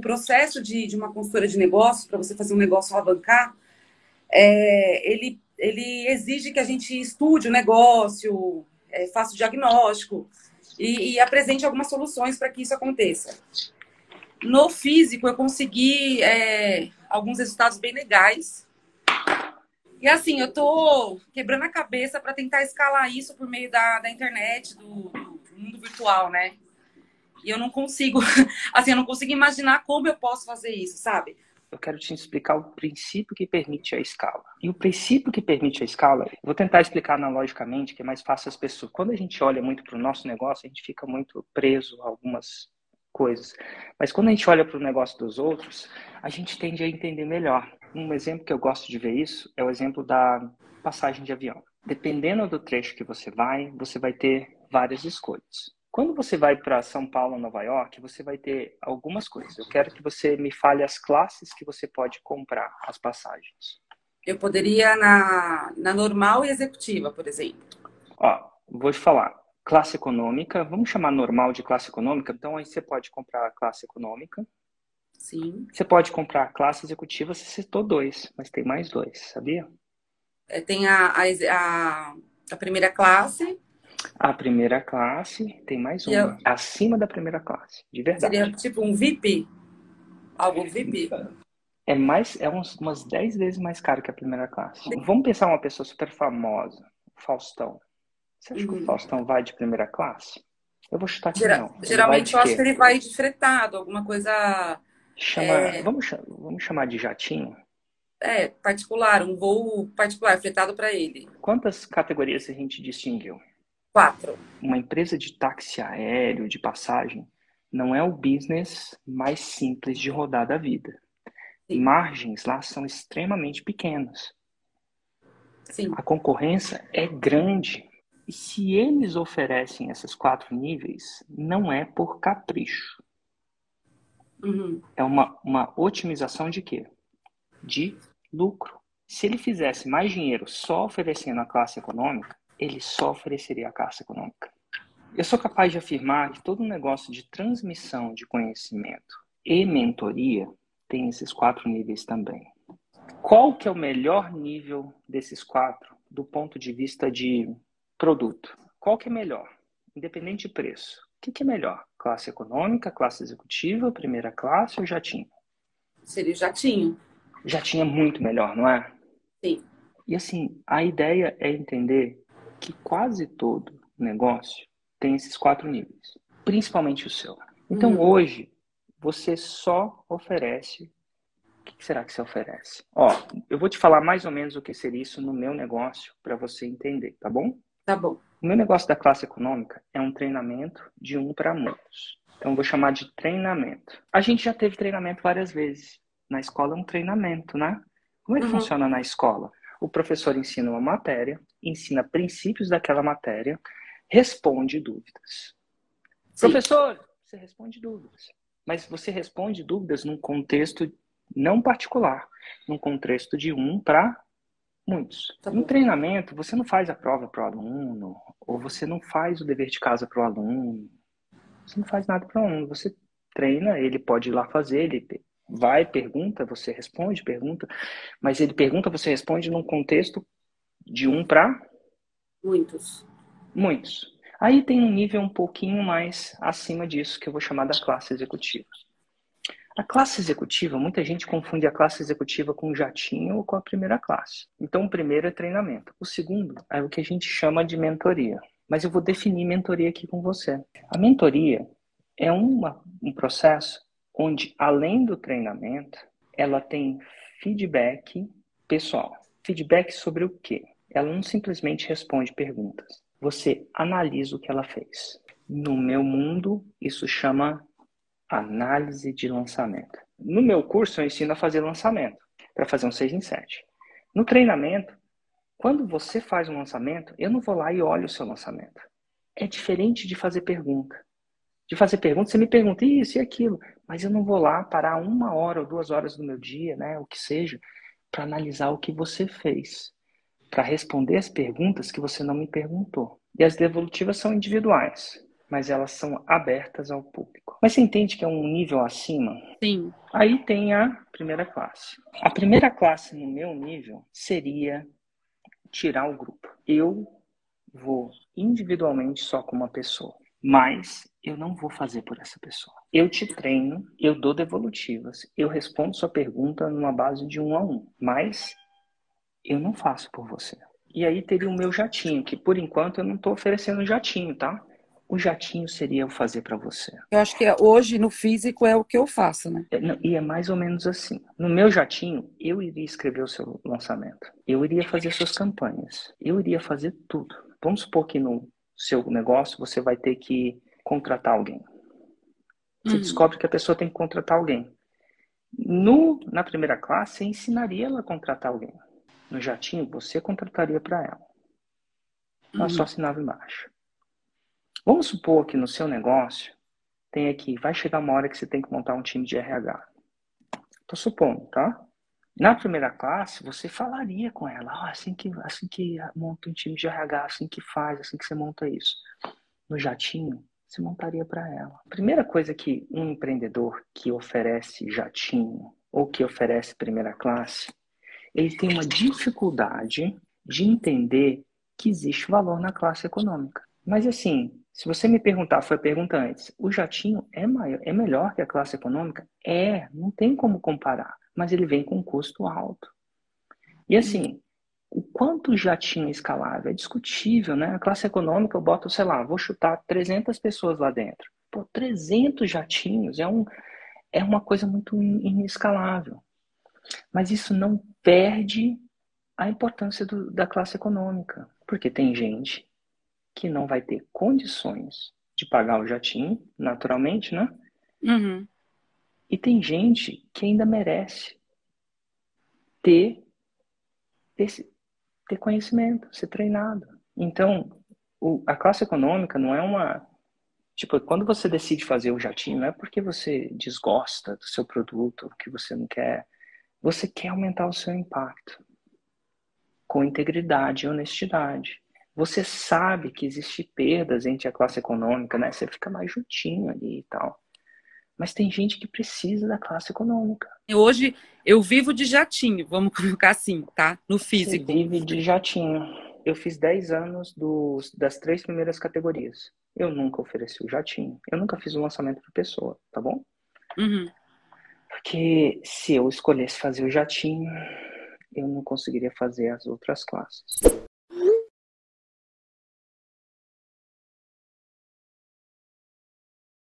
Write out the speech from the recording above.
o processo de, de uma consultora de negócios, para você fazer um negócio alavancar, é, ele, ele exige que a gente estude o negócio, é, faça o diagnóstico e, e apresente algumas soluções para que isso aconteça. No físico, eu consegui é, alguns resultados bem legais. E assim, eu tô quebrando a cabeça para tentar escalar isso por meio da, da internet, do, do, mundo virtual, né? E eu não consigo, assim, eu não consigo imaginar como eu posso fazer isso, sabe? Eu quero te explicar o princípio que permite a escala. E o princípio que permite a escala, vou tentar explicar analogicamente, que é mais fácil as pessoas. Quando a gente olha muito para o nosso negócio, a gente fica muito preso a algumas coisas. Mas quando a gente olha para o negócio dos outros, a gente tende a entender melhor. Um exemplo que eu gosto de ver isso é o exemplo da passagem de avião. Dependendo do trecho que você vai, você vai ter várias escolhas. Quando você vai para São Paulo, Nova York, você vai ter algumas coisas. Eu quero que você me fale as classes que você pode comprar as passagens. Eu poderia na, na normal e executiva, por exemplo. Ó, vou te falar classe econômica, vamos chamar normal de classe econômica, então aí você pode comprar a classe econômica. Sim. Você pode comprar a classe executiva, você citou dois, mas tem mais dois, sabia? É, tem a, a, a, primeira classe. A primeira classe, tem mais uma, eu... acima da primeira classe, de verdade. Seria tipo um VIP? Algo VIP? É mais, é uns, umas 10 vezes mais caro que a primeira classe. Vamos pensar uma pessoa super famosa, Faustão. Você acha uhum. que o uhum. Faustão vai de primeira classe? Eu vou chutar que não. Ele geralmente eu acho que ele vai de fretado, alguma coisa. Chama, é... vamos, vamos chamar de jatinho? É, particular, um voo particular, fretado para ele. Quantas categorias a gente distinguiu? Quatro. Uma empresa de táxi aéreo, de passagem, não é o business mais simples de rodar da vida. Sim. Margens lá são extremamente pequenas. Sim. A concorrência é grande. E se eles oferecem esses quatro níveis, não é por capricho. Uhum. É uma, uma otimização de quê? De lucro. Se ele fizesse mais dinheiro só oferecendo a classe econômica, ele só ofereceria a classe econômica. Eu sou capaz de afirmar que todo negócio de transmissão de conhecimento e mentoria tem esses quatro níveis também. Qual que é o melhor nível desses quatro do ponto de vista de produto. Qual que é melhor? Independente de preço. O que, que é melhor? Classe econômica, classe executiva, primeira classe ou jatinho? Seria o jatinho. Jatinho é muito melhor, não é? Sim. E assim, a ideia é entender que quase todo negócio tem esses quatro níveis, principalmente o seu. Então uhum. hoje você só oferece. O que será que você oferece? Ó, eu vou te falar mais ou menos o que seria isso no meu negócio para você entender, tá bom? Tá bom. O meu negócio da classe econômica é um treinamento de um para muitos. Então, vou chamar de treinamento. A gente já teve treinamento várias vezes. Na escola é um treinamento, né? Como é que uhum. funciona na escola? O professor ensina uma matéria, ensina princípios daquela matéria, responde dúvidas. Sim. Professor, você responde dúvidas. Mas você responde dúvidas num contexto não particular, num contexto de um para Muitos. Tá no treinamento, você não faz a prova para o aluno, ou você não faz o dever de casa para o aluno. Você não faz nada para o aluno. Você treina, ele pode ir lá fazer, ele vai, pergunta, você responde, pergunta, mas ele pergunta, você responde num contexto de um para muitos. Muitos. Aí tem um nível um pouquinho mais acima disso, que eu vou chamar da classe executiva. A classe executiva, muita gente confunde a classe executiva com o jatinho ou com a primeira classe. Então, o primeiro é treinamento. O segundo é o que a gente chama de mentoria. Mas eu vou definir mentoria aqui com você. A mentoria é uma, um processo onde, além do treinamento, ela tem feedback pessoal. Feedback sobre o quê? Ela não simplesmente responde perguntas. Você analisa o que ela fez. No meu mundo, isso chama análise de lançamento. No meu curso, eu ensino a fazer lançamento, para fazer um 6 em 7. No treinamento, quando você faz um lançamento, eu não vou lá e olho o seu lançamento. É diferente de fazer pergunta. De fazer pergunta, você me pergunta isso e aquilo, mas eu não vou lá parar uma hora ou duas horas do meu dia, né, o que seja, para analisar o que você fez, para responder as perguntas que você não me perguntou. E as devolutivas são individuais. mas elas são abertas ao público. Mas você entende que é um nível acima? Sim. Aí tem a primeira classe. A primeira classe no meu nível seria tirar o grupo. Eu vou individualmente só com uma pessoa, mas eu não vou fazer por essa pessoa. Eu te treino, eu dou devolutivas, eu respondo sua pergunta numa base de um a um, mas eu não faço por você. E aí teria o meu jatinho, que por enquanto eu não estou oferecendo jatinho, tá? O jatinho seria eu fazer para você. Eu acho que hoje no físico é o que eu faço, né? É, e é mais ou menos assim. No meu jatinho, eu iria escrever o seu lançamento. Eu iria fazer suas campanhas. Eu iria fazer tudo. Vamos supor que no seu negócio você vai ter que contratar alguém. Você uhum. descobre que a pessoa tem que contratar alguém. No, na primeira classe, você ensinaria ela a contratar alguém. No jatinho, você contrataria para ela. Ela uhum. só assinava embaixo. Vamos supor que no seu negócio tem aqui, vai chegar uma hora que você tem que montar um time de RH. Tô supondo, tá? Na primeira classe, você falaria com ela, oh, assim que assim que monta um time de RH, assim que faz, assim que você monta isso. No jatinho, você montaria para ela. A primeira coisa que um empreendedor que oferece jatinho ou que oferece primeira classe, ele tem uma dificuldade de entender que existe valor na classe econômica. Mas assim, se você me perguntar, foi a pergunta antes, o jatinho é, maior, é melhor que a classe econômica? É, não tem como comparar, mas ele vem com um custo alto. E assim, o quanto jatinho é escalável é discutível, né? A classe econômica eu boto, sei lá, vou chutar 300 pessoas lá dentro. Pô, 300 jatinhos é, um, é uma coisa muito inescalável. Mas isso não perde a importância do, da classe econômica, porque tem gente que não vai ter condições de pagar o jatinho, naturalmente, né? Uhum. E tem gente que ainda merece ter, ter, ter conhecimento, ser treinado. Então, o, a classe econômica não é uma. Tipo, quando você decide fazer o jatinho, não é porque você desgosta do seu produto, que você não quer. Você quer aumentar o seu impacto com integridade e honestidade. Você sabe que existe perdas entre a classe econômica, né? Você fica mais juntinho ali e tal. Mas tem gente que precisa da classe econômica. Hoje eu vivo de jatinho, vamos colocar assim, tá? No físico. Você vive de jatinho. Eu fiz 10 anos dos, das três primeiras categorias. Eu nunca ofereci o jatinho. Eu nunca fiz um lançamento para pessoa, tá bom? Uhum. Porque se eu escolhesse fazer o jatinho, eu não conseguiria fazer as outras classes.